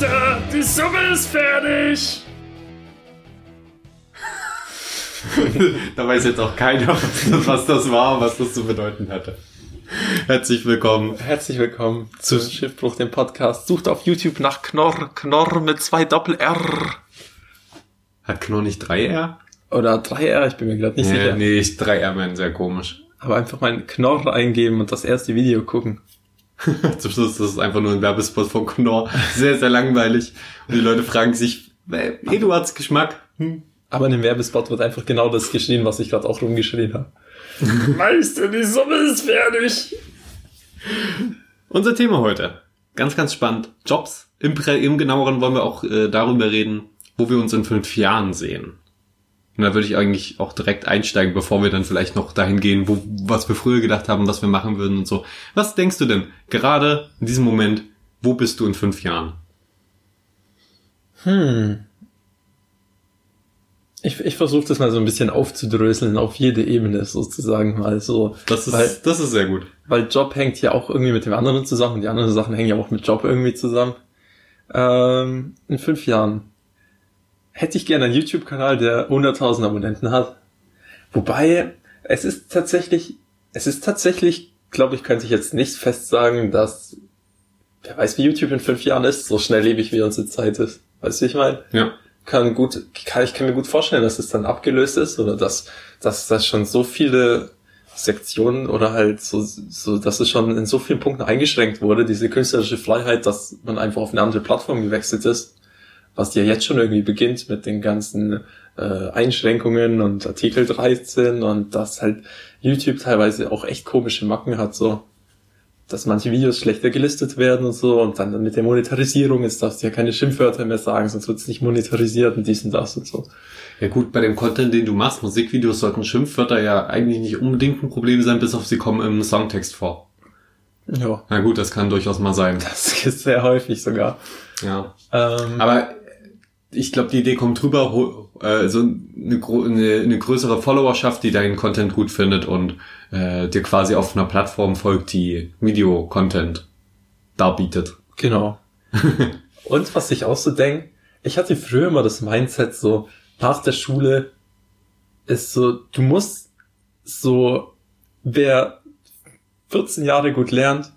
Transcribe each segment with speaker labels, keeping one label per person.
Speaker 1: Meister, die Suppe ist fertig!
Speaker 2: da weiß jetzt auch keiner, was das war, was das zu bedeuten hatte. Herzlich willkommen.
Speaker 3: Herzlich willkommen zu Schiffbruch, dem Podcast. Sucht auf YouTube nach Knorr, Knorr mit zwei Doppel-R.
Speaker 2: Hat Knorr nicht 3R?
Speaker 3: Oder 3R, ich bin mir gerade nicht
Speaker 2: nee,
Speaker 3: sicher.
Speaker 2: Nee, 3R wären sehr komisch.
Speaker 3: Aber einfach mal Knorr eingeben und das erste Video gucken.
Speaker 2: Zum Schluss ist es einfach nur ein Werbespot von Knorr. Sehr, sehr langweilig. Und die Leute fragen sich, äh, Eduards Geschmack. Hm.
Speaker 3: Aber in dem Werbespot wird einfach genau das geschrien, was ich gerade auch rumgeschrien habe.
Speaker 1: Meister, die Suppe ist fertig!
Speaker 2: Unser Thema heute. Ganz, ganz spannend. Jobs. Im, im genaueren wollen wir auch äh, darüber reden, wo wir uns in fünf Jahren sehen. Und da würde ich eigentlich auch direkt einsteigen, bevor wir dann vielleicht noch dahin gehen, wo, was wir früher gedacht haben, was wir machen würden und so. Was denkst du denn gerade in diesem Moment, wo bist du in fünf Jahren?
Speaker 3: Hm. Ich, ich versuche das mal so ein bisschen aufzudröseln auf jede Ebene sozusagen mal so.
Speaker 2: Das ist, weil, das ist sehr gut.
Speaker 3: Weil Job hängt ja auch irgendwie mit dem anderen zusammen und die anderen Sachen hängen ja auch mit Job irgendwie zusammen. Ähm, in fünf Jahren hätte ich gerne einen YouTube-Kanal, der 100.000 Abonnenten hat. Wobei, es ist tatsächlich, es ist tatsächlich, glaube ich, könnte ich jetzt nicht fest sagen, dass, wer weiß, wie YouTube in fünf Jahren ist, so schnelllebig wie unsere Zeit ist. Weißt du, ich meine?
Speaker 2: Ja.
Speaker 3: Kann gut, kann, ich kann mir gut vorstellen, dass es dann abgelöst ist oder dass, dass das schon so viele Sektionen oder halt so, so, dass es schon in so vielen Punkten eingeschränkt wurde, diese künstlerische Freiheit, dass man einfach auf eine andere Plattform gewechselt ist was ja jetzt schon irgendwie beginnt mit den ganzen äh, Einschränkungen und Artikel 13 und dass halt YouTube teilweise auch echt komische Macken hat, so dass manche Videos schlechter gelistet werden und so und dann mit der Monetarisierung ist darfst du ja keine Schimpfwörter mehr sagen, sonst wird es nicht monetarisiert und dies und das und so.
Speaker 2: Ja gut, bei dem Content, den du machst, Musikvideos sollten Schimpfwörter ja eigentlich nicht unbedingt ein Problem sein, bis auf sie kommen im Songtext vor.
Speaker 3: Ja.
Speaker 2: Na gut, das kann durchaus mal sein.
Speaker 3: Das ist sehr häufig sogar.
Speaker 2: Ja. Ähm, Aber ich glaube, die Idee kommt drüber, äh, so eine, eine, eine größere Followerschaft, die deinen Content gut findet und äh, dir quasi auf einer Plattform folgt, die Video-Content darbietet.
Speaker 3: Genau. und was ich auch so denke, ich hatte früher immer das Mindset so, nach der Schule ist so, du musst so, wer 14 Jahre gut lernt,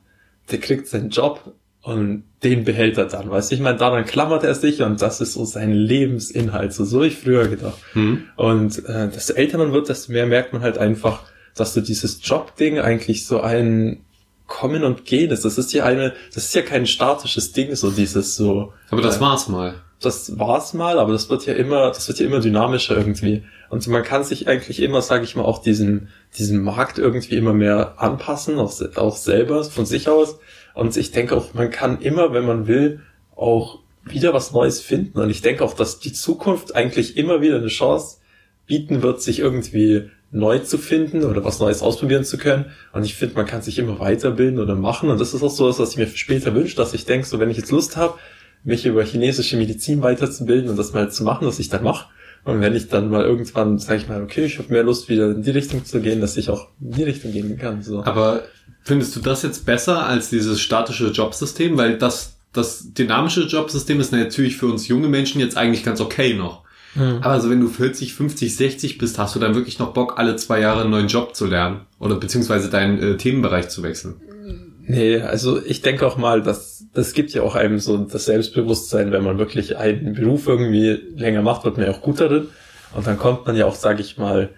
Speaker 3: der kriegt seinen Job und den behält er dann, weißt du? Ich meine, daran klammert er sich und das ist so sein Lebensinhalt, so so ich früher gedacht. Mhm. Und äh, desto älter man wird, desto mehr merkt man halt einfach, dass so dieses Job-Ding eigentlich so ein Kommen und Gehen ist. Das ist ja eine, das ist ja kein statisches Ding, so dieses so.
Speaker 2: Aber das äh, war's mal.
Speaker 3: Das war's mal, aber das wird ja immer, das wird ja immer dynamischer irgendwie. Und man kann sich eigentlich immer, sage ich mal, auch diesen, diesen Markt irgendwie immer mehr anpassen, auch, auch selber von sich aus. Und ich denke auch, man kann immer, wenn man will, auch wieder was Neues finden. Und ich denke auch, dass die Zukunft eigentlich immer wieder eine Chance bieten wird, sich irgendwie neu zu finden oder was Neues ausprobieren zu können. Und ich finde, man kann sich immer weiterbilden oder machen. Und das ist auch so was, was ich mir später wünsche, dass ich denke, so wenn ich jetzt Lust habe, mich über chinesische Medizin weiterzubilden und das mal zu machen, was ich dann mache. Und wenn ich dann mal irgendwann sage ich mal, okay, ich habe mehr Lust, wieder in die Richtung zu gehen, dass ich auch in die Richtung gehen kann. So.
Speaker 2: Aber Findest du das jetzt besser als dieses statische Jobsystem? Weil das, das dynamische Jobsystem ist natürlich für uns junge Menschen jetzt eigentlich ganz okay noch. Mhm. Aber also wenn du 40, 50, 60 bist, hast du dann wirklich noch Bock, alle zwei Jahre einen neuen Job zu lernen? Oder beziehungsweise deinen äh, Themenbereich zu wechseln?
Speaker 3: Nee, also ich denke auch mal, dass das gibt ja auch einem so das Selbstbewusstsein, wenn man wirklich einen Beruf irgendwie länger macht, wird man ja auch gut darin. Und dann kommt man ja auch, sage ich mal,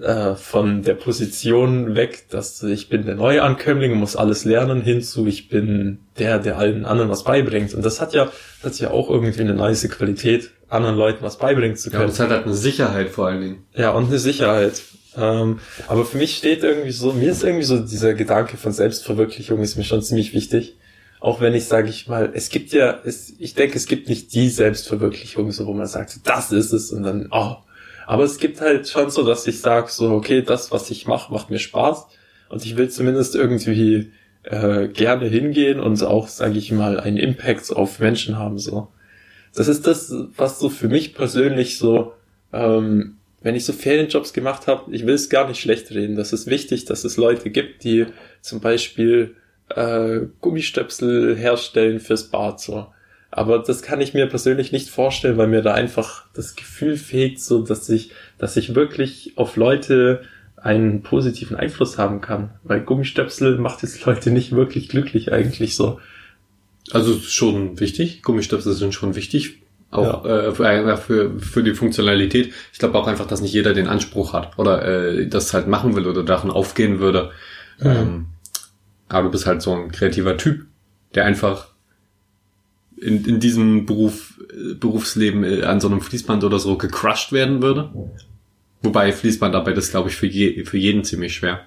Speaker 3: äh, von der Position weg, dass ich bin der Neuankömmling und muss alles lernen, hinzu ich bin der, der allen anderen was beibringt. Und das hat ja, das hat ja auch irgendwie eine nice Qualität, anderen Leuten was beibringen zu können. Ja,
Speaker 2: das hat halt eine Sicherheit vor allen Dingen.
Speaker 3: Ja, und eine Sicherheit. Ähm, aber für mich steht irgendwie so, mir ist irgendwie so dieser Gedanke von Selbstverwirklichung ist mir schon ziemlich wichtig. Auch wenn ich, sage ich mal, es gibt ja, es, ich denke, es gibt nicht die Selbstverwirklichung, so wo man sagt, das ist es und dann, oh, aber es gibt halt schon so, dass ich sage, so, okay, das, was ich mache, macht mir Spaß. Und ich will zumindest irgendwie äh, gerne hingehen und auch, sage ich mal, einen Impact auf Menschen haben. so. Das ist das, was so für mich persönlich so, ähm, wenn ich so Ferienjobs gemacht habe, ich will es gar nicht schlecht reden. Das ist wichtig, dass es Leute gibt, die zum Beispiel äh, Gummistöpsel herstellen fürs Bad so. Aber das kann ich mir persönlich nicht vorstellen, weil mir da einfach das Gefühl fehlt, so dass ich, dass ich wirklich auf Leute einen positiven Einfluss haben kann. Weil Gummistöpsel macht jetzt Leute nicht wirklich glücklich eigentlich so.
Speaker 2: Also schon wichtig. Gummistöpsel sind schon wichtig. Auch äh, für, äh, für, für die Funktionalität. Ich glaube auch einfach, dass nicht jeder den Anspruch hat oder äh, das halt machen will oder darin aufgehen würde.
Speaker 3: Mhm.
Speaker 2: Ähm, aber du bist halt so ein kreativer Typ, der einfach in, in diesem Beruf, äh, Berufsleben äh, an so einem Fließband oder so gecrushed werden würde. Wobei Fließbandarbeit ist, glaube ich, für, je, für jeden ziemlich schwer.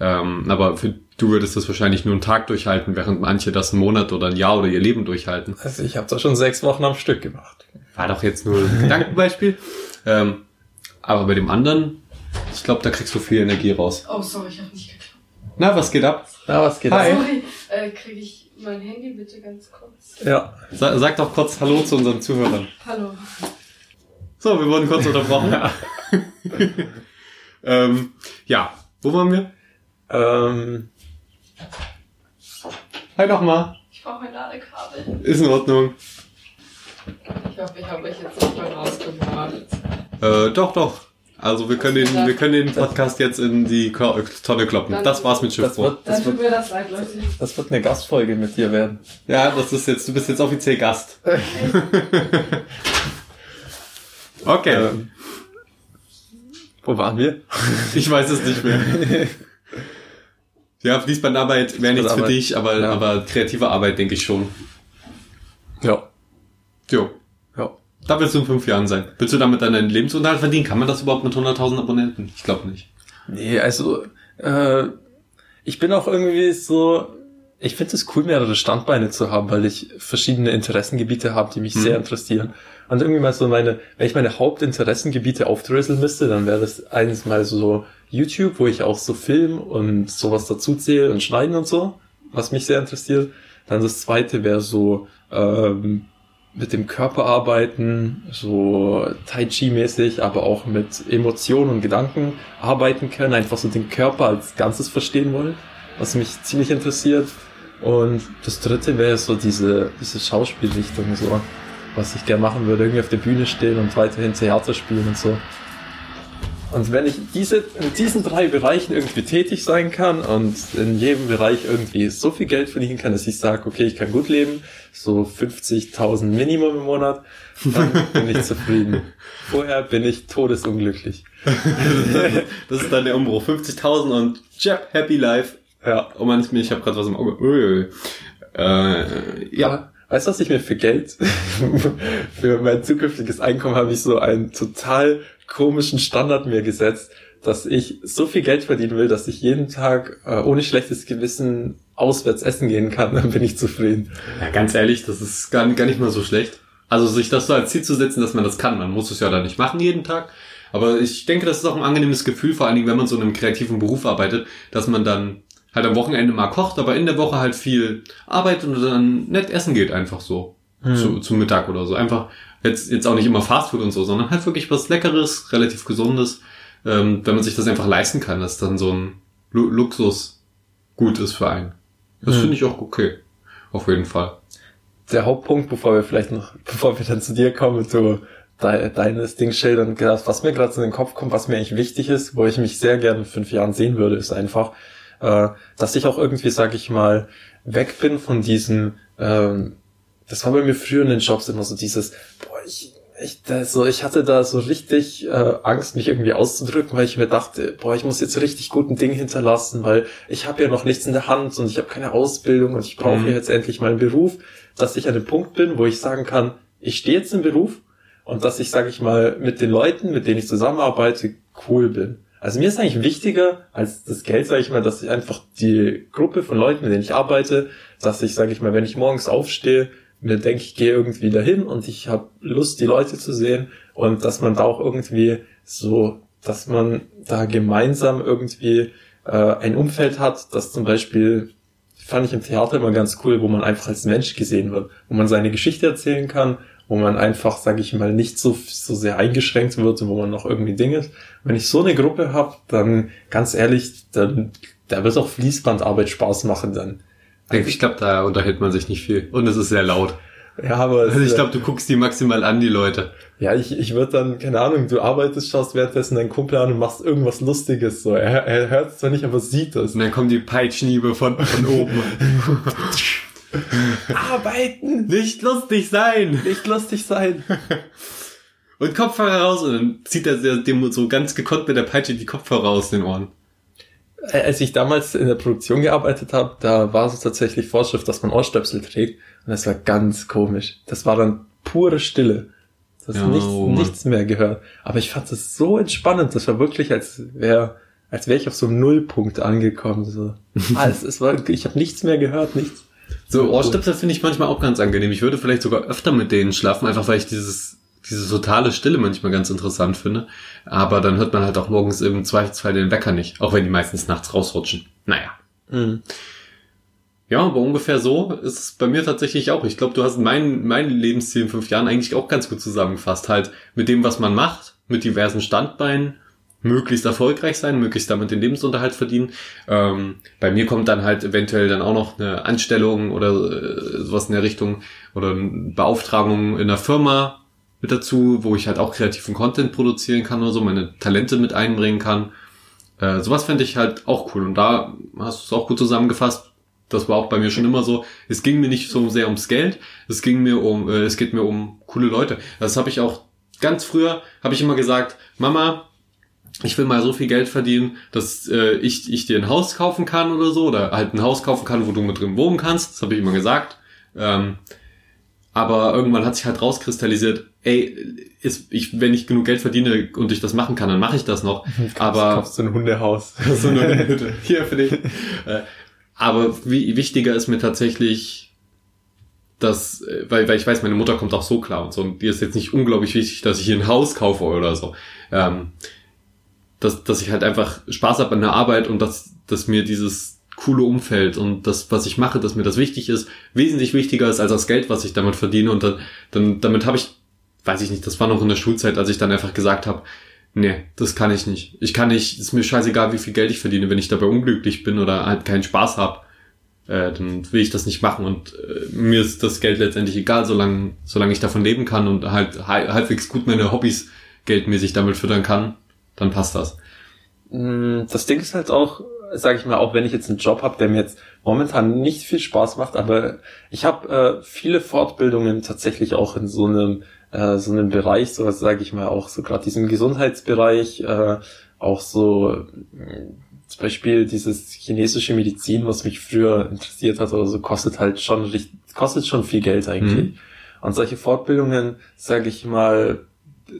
Speaker 2: Ähm, aber für, du würdest das wahrscheinlich nur einen Tag durchhalten, während manche das einen Monat oder ein Jahr oder ihr Leben durchhalten.
Speaker 3: Also ich habe das schon sechs Wochen am Stück gemacht.
Speaker 2: War doch jetzt nur ein Gedankenbeispiel. ähm, aber bei dem anderen, ich glaube, da kriegst du viel Energie raus.
Speaker 4: Oh, sorry, ich habe nicht geklappt.
Speaker 2: Na, was geht ab?
Speaker 3: Na, was geht
Speaker 2: Hi.
Speaker 3: ab?
Speaker 4: Sorry, äh, kriege ich mein Handy bitte ganz kurz?
Speaker 3: Ja.
Speaker 2: Sa sag doch kurz Hallo zu unseren Zuhörern.
Speaker 4: Hallo.
Speaker 2: So, wir wurden kurz unterbrochen. ähm, ja, wo waren wir?
Speaker 3: Ähm,
Speaker 2: Hi nochmal.
Speaker 4: Ich brauche ein Ladekabel.
Speaker 2: Ist in Ordnung.
Speaker 4: Ich hoffe, ich habe euch jetzt nicht mal rausgebracht.
Speaker 2: Äh, doch, doch. Also wir können den, wir können den Podcast jetzt in die Ko- Tonne kloppen. Das war's mit
Speaker 3: das
Speaker 2: Schiffbruch.
Speaker 3: wird,
Speaker 4: Dann
Speaker 3: das
Speaker 4: tut
Speaker 3: wird,
Speaker 4: mir das leid, Leute.
Speaker 3: das wird eine Gastfolge mit dir werden.
Speaker 2: Ja, das ist jetzt, du bist jetzt offiziell Gast. okay.
Speaker 3: Ähm, wo waren wir?
Speaker 2: Ich weiß es nicht mehr. Ja, Fließbandarbeit wäre nichts für
Speaker 3: Fließbandarbeit.
Speaker 2: dich, aber,
Speaker 3: Ja.
Speaker 2: aber kreative Arbeit denke ich schon.
Speaker 3: Ja.
Speaker 2: Jo. Da willst du in fünf Jahren sein. Willst du damit deinen Lebensunterhalt verdienen? Kann man das überhaupt mit 100.000 Abonnenten? Ich glaube nicht.
Speaker 3: Nee, also, äh, ich bin auch irgendwie so, ich finde es cool, mehrere Standbeine zu haben, weil ich verschiedene Interessengebiete habe, die mich
Speaker 2: Mhm.
Speaker 3: sehr interessieren. Und irgendwie mal so meine, wenn ich meine Hauptinteressengebiete aufdröseln müsste, dann wäre das eines mal so YouTube, wo ich auch so Film und sowas dazu zähle und Schneiden und so, was mich sehr interessiert. Dann das zweite wäre so, ähm, mit dem Körper arbeiten, so Tai Chi mäßig, aber auch mit Emotionen und Gedanken arbeiten können, einfach so den Körper als Ganzes verstehen wollen, was mich ziemlich interessiert. Und das dritte wäre so diese, diese Schauspielrichtung, so, was ich gerne machen würde, irgendwie auf der Bühne stehen und weiterhin Theater spielen und so. Und wenn ich diese, in diesen drei Bereichen irgendwie tätig sein kann und in jedem Bereich irgendwie so viel Geld verdienen kann, dass ich sage, okay, ich kann gut leben, so 50.000 Minimum im Monat, dann bin ich zufrieden. Vorher bin ich todesunglücklich.
Speaker 2: Das ist dann der Umbruch. 50.000 und Jab, Happy Life.
Speaker 3: Ja.
Speaker 2: Oh Mann, ich habe gerade was im Auge. Äh, ja.
Speaker 3: Weißt du, was ich mir für Geld, für mein zukünftiges Einkommen habe ich so einen total komischen Standard mir gesetzt, dass ich so viel Geld verdienen will, dass ich jeden Tag äh, ohne schlechtes Gewissen auswärts essen gehen kann, dann bin ich zufrieden.
Speaker 2: ja, ganz ehrlich, das ist gar, gar nicht mal so schlecht. Also sich das so als Ziel zu setzen, dass man das kann. Man muss es ja dann nicht machen jeden Tag. Aber ich denke, das ist auch ein angenehmes Gefühl, vor allen Dingen, wenn man so in einem kreativen Beruf arbeitet, dass man dann halt am Wochenende mal kocht, aber in der Woche halt viel arbeitet und dann nett essen geht einfach so. Zu, zu Mittag oder so. Einfach jetzt, jetzt auch nicht immer Fastfood und so, sondern halt wirklich was Leckeres, relativ Gesundes, ähm, wenn man sich das einfach leisten kann, dass dann so ein Lu Luxus gut ist für einen. Das
Speaker 3: Mhm.
Speaker 2: finde ich auch okay. Auf jeden Fall.
Speaker 3: der Hauptpunkt, bevor wir vielleicht noch, bevor wir dann zu dir kommen, du de, deines Ding schildern, was mir gerade in den Kopf kommt, was mir eigentlich wichtig ist, wo ich mich sehr gerne in fünf Jahren sehen würde, ist einfach, äh, dass ich auch irgendwie, sag ich mal, weg bin von diesem, ähm, das war bei mir früher in den Jobs immer so dieses, boah, ich, ich, da, so, ich hatte da so richtig äh, Angst, mich irgendwie auszudrücken, weil ich mir dachte, boah, ich muss jetzt richtig guten Ding hinterlassen, weil ich habe ja noch nichts in der Hand und ich habe keine Ausbildung und ich brauche
Speaker 2: Mhm.
Speaker 3: ja jetzt endlich mal einen Beruf, dass ich an dem Punkt bin, wo ich sagen kann, ich stehe jetzt im Beruf und dass ich, sage ich mal, mit den Leuten, mit denen ich zusammenarbeite, cool bin. Also mir ist eigentlich wichtiger als das Geld, sage ich mal, dass ich einfach die Gruppe von Leuten, mit denen ich arbeite, dass ich, sage ich mal, wenn ich morgens aufstehe, mir denke, ich gehe irgendwie dahin und ich habe Lust, die Leute zu sehen und dass man da auch irgendwie so, dass man da gemeinsam irgendwie äh, ein Umfeld hat, das zum Beispiel fand ich im Theater immer ganz cool, wo man einfach als Mensch gesehen wird, wo man seine Geschichte erzählen kann, wo man einfach, sage ich mal, nicht so, so sehr eingeschränkt wird und wo man noch irgendwie Dinge. Wenn ich so eine Gruppe habe, dann ganz ehrlich, dann da wird auch Fließbandarbeit Spaß machen dann.
Speaker 2: Ich glaube, da unterhält man sich nicht viel. Und es ist sehr laut.
Speaker 3: Ja, aber
Speaker 2: Also ich glaube, du guckst die maximal an, die Leute.
Speaker 3: ja, ich, ich würde dann, keine Ahnung, du arbeitest, schaust währenddessen deinen Kumpel an und machst irgendwas Lustiges. So, er, er hört es zwar nicht, aber sieht es.
Speaker 2: Und dann kommen die Peitschniebe von, von oben.
Speaker 3: Arbeiten,
Speaker 2: nicht lustig sein!
Speaker 3: nicht lustig sein.
Speaker 2: Und Kopfhörer raus und dann zieht er dem so ganz gekonnt mit der Peitsche die Kopfhörer aus den Ohren.
Speaker 3: Äh, Als ich damals in der Produktion gearbeitet habe, da war es tatsächlich Vorschrift, dass man Ohrstöpsel trägt. Und das war ganz komisch. Das war dann pure Stille. Du hast
Speaker 2: Ja,
Speaker 3: nichts,
Speaker 2: oh
Speaker 3: nichts mehr gehört. Aber ich fand das so entspannend. Das war wirklich, als wäre als wäre ich auf so einem Nullpunkt angekommen. So. Alles, es war, ich habe nichts mehr gehört, nichts.
Speaker 2: So Ohrstöpsel finde ich manchmal auch ganz angenehm. Ich würde vielleicht sogar öfter mit denen schlafen, einfach weil ich dieses, diese totale Stille manchmal ganz interessant finde. Aber dann hört man halt auch morgens im Zweifelsfall den Wecker nicht, auch wenn die meistens nachts rausrutschen. Naja.
Speaker 3: Mhm.
Speaker 2: Ja, aber ungefähr so ist es bei mir tatsächlich auch. Ich glaube, du hast mein, mein Lebensziel in fünf Jahren eigentlich auch ganz gut zusammengefasst. Halt mit dem, was man macht, mit diversen Standbeinen, möglichst erfolgreich sein, möglichst damit den Lebensunterhalt verdienen. Ähm, bei mir kommt dann halt eventuell dann auch noch eine Anstellung oder äh, sowas in der Richtung oder eine Beauftragung in einer Firma mit dazu, wo ich halt auch kreativen Content produzieren kann oder so, meine Talente mit einbringen kann. Äh, sowas fände ich halt auch cool. Und da hast du es auch gut zusammengefasst. Das war auch bei mir schon immer so. Es ging mir nicht so sehr ums Geld. Es ging mir um, äh, es geht mir um coole Leute. Das habe ich auch ganz früher, habe ich immer gesagt, Mama, ich will mal so viel Geld verdienen, dass äh, ich, ich dir ein Haus kaufen kann oder so, oder halt ein Haus kaufen kann, wo du mit drin wohnen kannst. Das habe ich immer gesagt. Ähm, aber irgendwann hat sich halt rauskristallisiert, ey, ist, ich, wenn ich genug Geld verdiene und ich das machen kann, dann mache ich das noch. Aber
Speaker 3: kaufst du ein Hundehaus.
Speaker 2: so eine Hütte. Hier für dich. Äh, Aber wie, wichtiger ist mir tatsächlich, dass, äh, weil, weil ich weiß, meine Mutter kommt auch so klar und so, und dir ist jetzt nicht unglaublich wichtig, dass ich hier ein Haus kaufe oder so. Ähm, dass, dass ich halt einfach Spaß habe an der Arbeit und dass, dass mir dieses coole Umfeld und das, was ich mache, dass mir das wichtig ist, wesentlich wichtiger ist als das Geld, was ich damit verdiene. Und dann, dann damit habe ich, weiß ich nicht, das war noch in der Schulzeit, als ich dann einfach gesagt habe, nee, das kann ich nicht. Ich kann nicht, ist mir scheißegal, wie viel Geld ich verdiene, wenn ich dabei unglücklich bin oder halt keinen Spaß habe, äh, dann will ich das nicht machen. Und äh, mir ist das Geld letztendlich egal, solange, solange ich davon leben kann und halt hal- halbwegs gut meine Hobbys geldmäßig damit füttern kann, dann passt das.
Speaker 3: Mm, Das Ding ist halt auch, sage ich mal, auch wenn ich jetzt einen Job habe, der mir jetzt momentan nicht viel Spaß macht, aber ich habe äh, viele Fortbildungen tatsächlich auch in so einem äh, so einem Bereich, so sage ich mal auch so gerade diesem Gesundheitsbereich, äh, auch so mh, zum Beispiel dieses chinesische Medizin, was mich früher interessiert hat oder so, kostet halt schon richtig, kostet schon viel Geld eigentlich.
Speaker 2: Mhm.
Speaker 3: Und solche Fortbildungen, sage ich mal,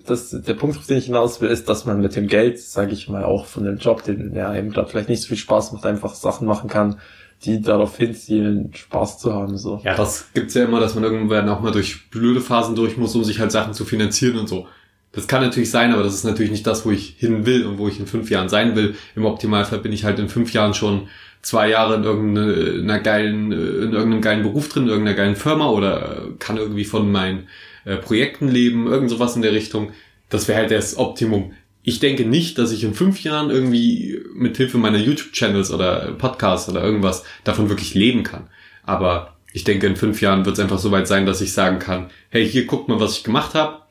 Speaker 3: das, der Punkt, auf den ich hinaus will, ist, dass man mit dem Geld, sage ich mal, auch von dem Job, den der einem gerade vielleicht nicht so viel Spaß macht, einfach Sachen machen kann, die darauf hinzielen, Spaß zu haben. So.
Speaker 2: Ja, das gibt's ja immer, dass man irgendwann auch mal durch blöde Phasen durch muss, um sich halt Sachen zu finanzieren und so. Das kann natürlich sein, aber das ist natürlich nicht das, wo ich hin will und wo ich in fünf Jahren sein will. Im Optimalfall bin ich halt in fünf Jahren schon zwei Jahre in irgendeiner geilen, in irgendeinem geilen Beruf drin, in irgendeiner geilen Firma oder kann irgendwie von meinen äh, Projekten leben, irgend sowas in der Richtung. Das wäre halt das Optimum. Ich denke nicht, dass ich in fünf Jahren irgendwie mit Hilfe meiner YouTube-Channels oder Podcasts oder irgendwas davon wirklich leben kann. Aber ich denke, in fünf Jahren wird es einfach so weit sein, dass ich sagen kann, hey, hier guckt mal, was ich gemacht habe.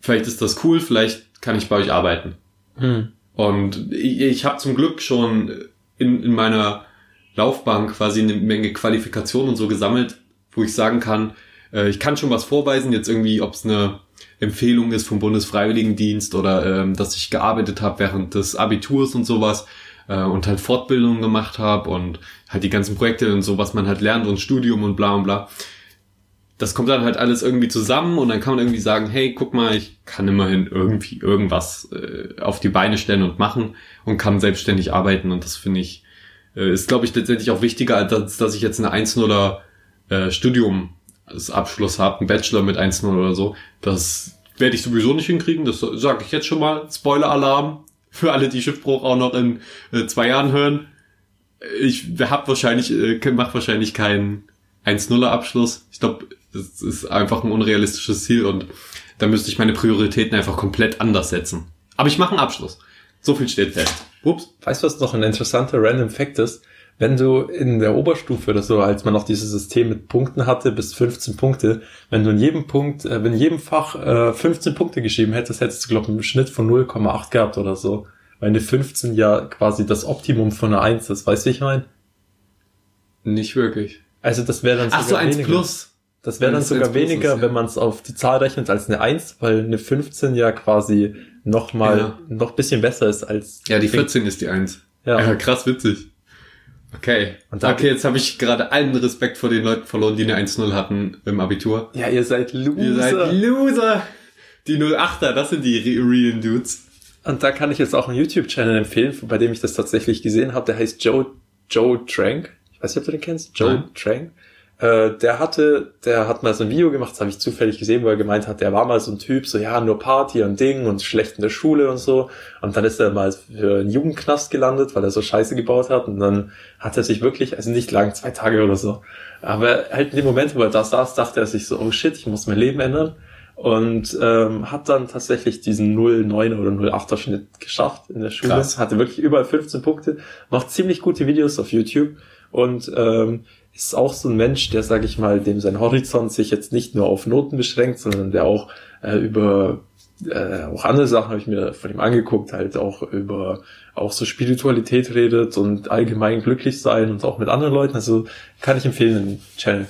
Speaker 2: Vielleicht ist das cool, vielleicht kann ich bei euch arbeiten.
Speaker 3: Hm.
Speaker 2: Und ich, ich habe zum Glück schon in, in meiner Laufbahn quasi eine Menge Qualifikationen und so gesammelt, wo ich sagen kann, äh, ich kann schon was vorweisen, jetzt irgendwie, ob es eine Empfehlung ist vom Bundesfreiwilligendienst oder ähm, dass ich gearbeitet habe während des Abiturs und sowas äh, und halt Fortbildungen gemacht habe und halt die ganzen Projekte und so, was man halt lernt und Studium und bla und bla. Das kommt dann halt alles irgendwie zusammen und dann kann man irgendwie sagen, hey, guck mal, ich kann immerhin irgendwie irgendwas äh, auf die Beine stellen und machen und kann selbstständig arbeiten und das finde ich, äh, ist glaube ich letztendlich auch wichtiger, als dass ich jetzt eine 1-0er äh, Studium als Abschluss habe, einen Bachelor mit 1-0 oder so. Das werde ich sowieso nicht hinkriegen, das sage ich jetzt schon mal. Spoiler-Alarm für alle, die Schiffbruch auch noch in äh, zwei Jahren hören. Ich hab wahrscheinlich, äh, mach wahrscheinlich keinen 1-0er Abschluss. Ich glaube, das ist einfach ein unrealistisches Ziel und da müsste ich meine Prioritäten einfach komplett anders setzen. Aber ich mache einen Abschluss. So viel steht fest. Ups.
Speaker 3: Weißt du, was noch ein interessanter Random Fact ist? Wenn du in der Oberstufe oder so, als man noch dieses System mit Punkten hatte, bis 15 Punkte, wenn du in jedem Punkt, äh, wenn in jedem Fach äh, 15 Punkte geschrieben hättest, hättest du, glaube ich, einen Schnitt von 0,8 gehabt oder so. Weil eine 15 ja quasi das Optimum von einer 1 ist, weißt du, ich meine?
Speaker 2: Nicht wirklich.
Speaker 3: Also das wäre dann
Speaker 2: Ach so, eins
Speaker 3: weniger.
Speaker 2: plus.
Speaker 3: Das wäre dann sogar weniger,
Speaker 2: ist, ja.
Speaker 3: wenn man es auf die Zahl rechnet, als eine 1, weil eine 15 ja quasi noch mal
Speaker 2: Ja.
Speaker 3: noch bisschen besser ist als
Speaker 2: Ja, die 14 ist die 1.
Speaker 3: Ja.
Speaker 2: Ja, krass witzig. Okay.
Speaker 3: Und da-
Speaker 2: okay, jetzt habe ich gerade allen Respekt vor den Leuten verloren, die eine 1-0 hatten im Abitur.
Speaker 3: Ja, ihr seid Loser.
Speaker 2: Ihr seid Loser. Die 08er, das sind die re- realen Dudes.
Speaker 3: Und da kann ich jetzt auch einen YouTube-Channel empfehlen, bei dem ich das tatsächlich gesehen habe. Der heißt Joe, Joe Trank. Ich weiß nicht, ob du den kennst. Joe
Speaker 2: Nein.
Speaker 3: Trank. Äh, der hatte, der hat mal so ein Video gemacht, das habe ich zufällig gesehen, wo er gemeint hat, der war mal so ein Typ, so ja, nur Party und Ding und schlecht in der Schule und so. Und dann ist er mal für einen Jugendknast gelandet, weil er so Scheiße gebaut hat. Und dann hat er sich wirklich, also nicht lang, zwei Tage oder so. Aber halt in dem Moment, wo er da saß, dachte er sich so, oh shit, ich muss mein Leben ändern. Und ähm, hat dann tatsächlich diesen 0,9er oder 0,8er Schnitt geschafft in der Schule.
Speaker 2: Krass.
Speaker 3: Hatte wirklich überall 15 Punkte. Macht ziemlich gute Videos auf YouTube. Und ähm, ist auch so ein Mensch, der, sag ich mal, dem sein Horizont sich jetzt nicht nur auf Noten beschränkt, sondern der auch äh, über äh, auch andere Sachen habe ich mir von ihm angeguckt, halt auch über auch so Spiritualität redet und allgemein glücklich sein und auch mit anderen Leuten. Also kann ich empfehlen, den Channel.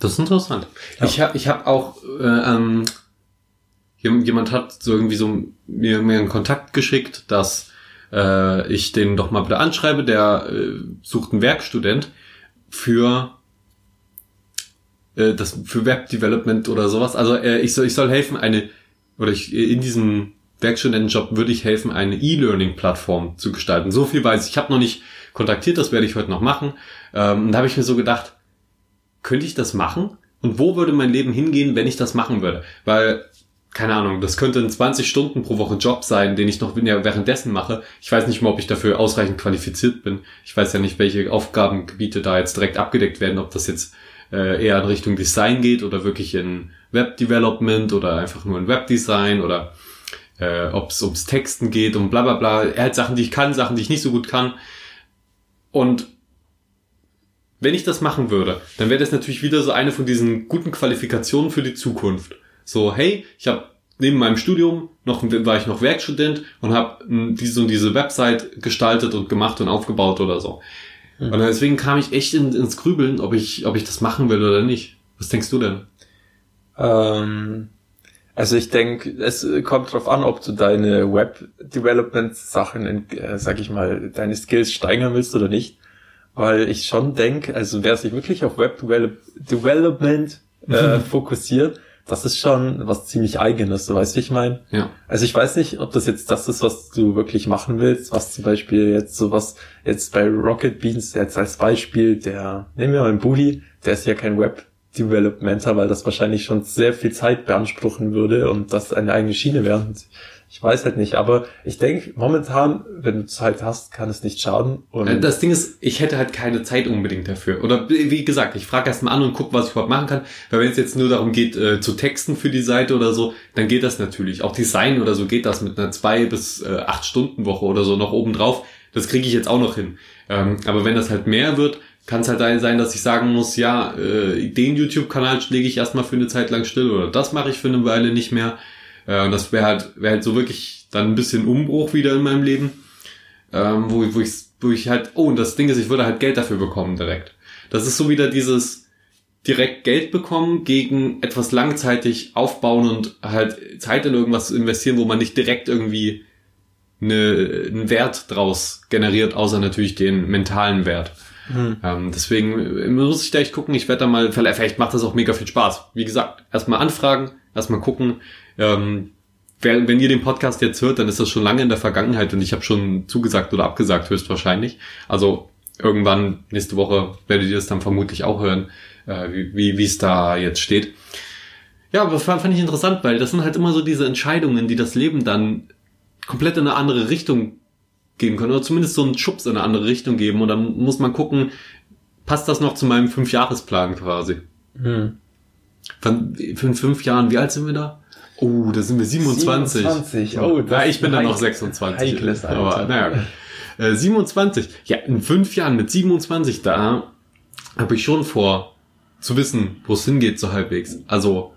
Speaker 2: Das ist interessant.
Speaker 3: Ja.
Speaker 2: Ich habe ich hab auch, äh, ähm, jem- jemand hat so irgendwie so mir, mir einen Kontakt geschickt, dass äh, ich den doch mal bitte anschreibe, der äh, sucht einen Werkstudent für äh, das für Web Development oder sowas. Also äh, ich soll ich soll helfen eine oder ich in diesem Werkstudentenjob würde ich helfen eine E-Learning Plattform zu gestalten. So viel weiß ich. Ich habe noch nicht kontaktiert, das werde ich heute noch machen. Ähm, da habe ich mir so gedacht, könnte ich das machen? Und wo würde mein Leben hingehen, wenn ich das machen würde? Weil, keine Ahnung, das könnte ein 20 Stunden pro Woche Job sein, den ich noch währenddessen mache. Ich weiß nicht mal, ob ich dafür ausreichend qualifiziert bin. Ich weiß ja nicht, welche Aufgabengebiete da jetzt direkt abgedeckt werden, ob das jetzt äh, eher in Richtung Design geht oder wirklich in Web Development oder einfach nur in Webdesign oder äh, ob es ums Texten geht und bla bla bla. Er hat Sachen, die ich kann, Sachen, die ich nicht so gut kann. Und wenn ich das machen würde, dann wäre das natürlich wieder so eine von diesen guten Qualifikationen für die Zukunft. So, hey, ich habe neben meinem Studium noch war ich noch Werkstudent und habe diese und diese Website gestaltet und gemacht und aufgebaut oder so. Und deswegen kam ich echt in, ins Grübeln, ob ich ob ich das machen will oder nicht. Was denkst du denn?
Speaker 3: Ähm, also ich denke, es kommt drauf an, ob du deine Web-Development-Sachen, in, äh, sag ich mal, deine Skills steigern willst oder nicht. Weil ich schon denke, also wer sich wirklich auf Web-Development äh, fokussiert, das ist schon was ziemlich eigenes, du weißt, wie ich meine?
Speaker 2: Ja.
Speaker 3: Also ich weiß nicht, ob das jetzt das ist, was du wirklich machen willst, was zum Beispiel jetzt sowas, jetzt bei Rocket Beans, jetzt als Beispiel, der, nehmen wir mal einen Bully, der ist ja kein Web-Developmenter, weil das wahrscheinlich schon sehr viel Zeit beanspruchen würde und das eine eigene Schiene wäre. Und Ich weiß halt nicht, aber ich denke, momentan, wenn du Zeit hast, kann es nicht schaden. Und
Speaker 2: Äh, Das Ding ist, ich hätte halt keine Zeit unbedingt dafür. Oder wie gesagt, ich frage erst mal an und guck, was ich überhaupt machen kann. Weil wenn es jetzt nur darum geht, äh, zu texten für die Seite oder so, dann geht das natürlich. Auch Design oder so geht das mit einer zwei bis äh, acht Stunden Woche oder so noch oben drauf. Das kriege ich jetzt auch noch hin. Ähm, aber wenn das halt mehr wird, kann es halt sein, dass ich sagen muss, ja, äh, den YouTube-Kanal lege ich erstmal für eine Zeit lang still oder das mache ich für eine Weile nicht mehr. Äh, und das wäre halt, wäre halt so wirklich dann ein bisschen Umbruch wieder in meinem Leben ähm, wo, wo, ich, wo ich halt, oh, und das Ding ist, ich würde halt Geld dafür bekommen direkt. Das ist so wieder dieses direkt Geld bekommen gegen etwas langzeitig aufbauen und halt Zeit in irgendwas investieren, wo man nicht direkt irgendwie eine, einen Wert draus generiert, außer natürlich den mentalen Wert.
Speaker 3: Hm.
Speaker 2: Ähm, deswegen muss ich da echt gucken, ich werde da mal, vielleicht macht das auch mega viel Spaß. Wie gesagt, erstmal anfragen, erstmal gucken. Ähm, wenn ihr den Podcast jetzt hört, dann ist das schon lange in der Vergangenheit und ich habe schon zugesagt oder abgesagt höchstwahrscheinlich. Also irgendwann nächste Woche werdet ihr es dann vermutlich auch hören, äh, wie wie es da jetzt steht. Ja, aber das fand fand ich interessant, weil das sind halt immer so diese Entscheidungen, die das Leben dann komplett in eine andere Richtung geben können oder zumindest so einen Schubs in eine andere Richtung geben und dann muss man gucken, passt das noch zu meinem Fünfjahresplan quasi.
Speaker 3: Hm.
Speaker 2: Von, in fünf Jahren, wie alt sind wir da? Oh, da sind wir 27.
Speaker 3: 27, oh, das
Speaker 2: ja, ich bin dann noch
Speaker 3: heik-
Speaker 2: 26.
Speaker 3: heikles Alter.
Speaker 2: Aber naja. Äh, 27. Ja, in fünf Jahren mit 27, da habe ich schon vor zu wissen, wo es hingeht, so halbwegs. Also,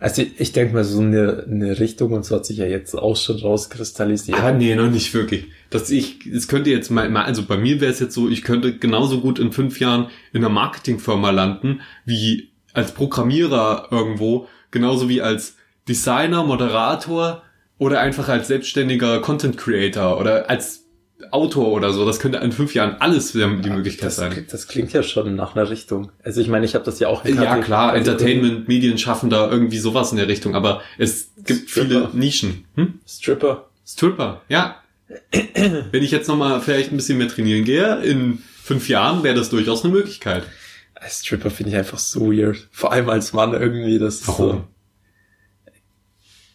Speaker 3: Also ich, ich denke mal, so eine, eine Richtung und so hat sich ja jetzt auch schon rauskristallisiert.
Speaker 2: ah, nee, noch nicht wirklich. Dass ich, es könnte jetzt mal, mal also bei mir wäre es jetzt so, ich könnte genauso gut in fünf Jahren in einer Marketingfirma landen, wie als Programmierer irgendwo, genauso wie als Designer, Moderator oder einfach als selbstständiger Content Creator oder als Autor oder so. Das könnte in fünf Jahren alles die Möglichkeit
Speaker 3: das,
Speaker 2: sein.
Speaker 3: das klingt ja schon nach einer Richtung. Also ich meine, ich habe das ja auch in
Speaker 2: Ja
Speaker 3: KT
Speaker 2: klar, Entertainment, Medienschaffender, irgendwie sowas in der Richtung, aber es gibt
Speaker 3: Stripper.
Speaker 2: viele Nischen. Hm?
Speaker 3: Stripper.
Speaker 2: Stripper, ja. Wenn ich jetzt nochmal vielleicht ein bisschen mehr trainieren gehe, in fünf Jahren wäre das durchaus eine Möglichkeit.
Speaker 3: Als Stripper finde ich einfach so weird. Vor allem als Mann irgendwie, das ist
Speaker 2: Warum?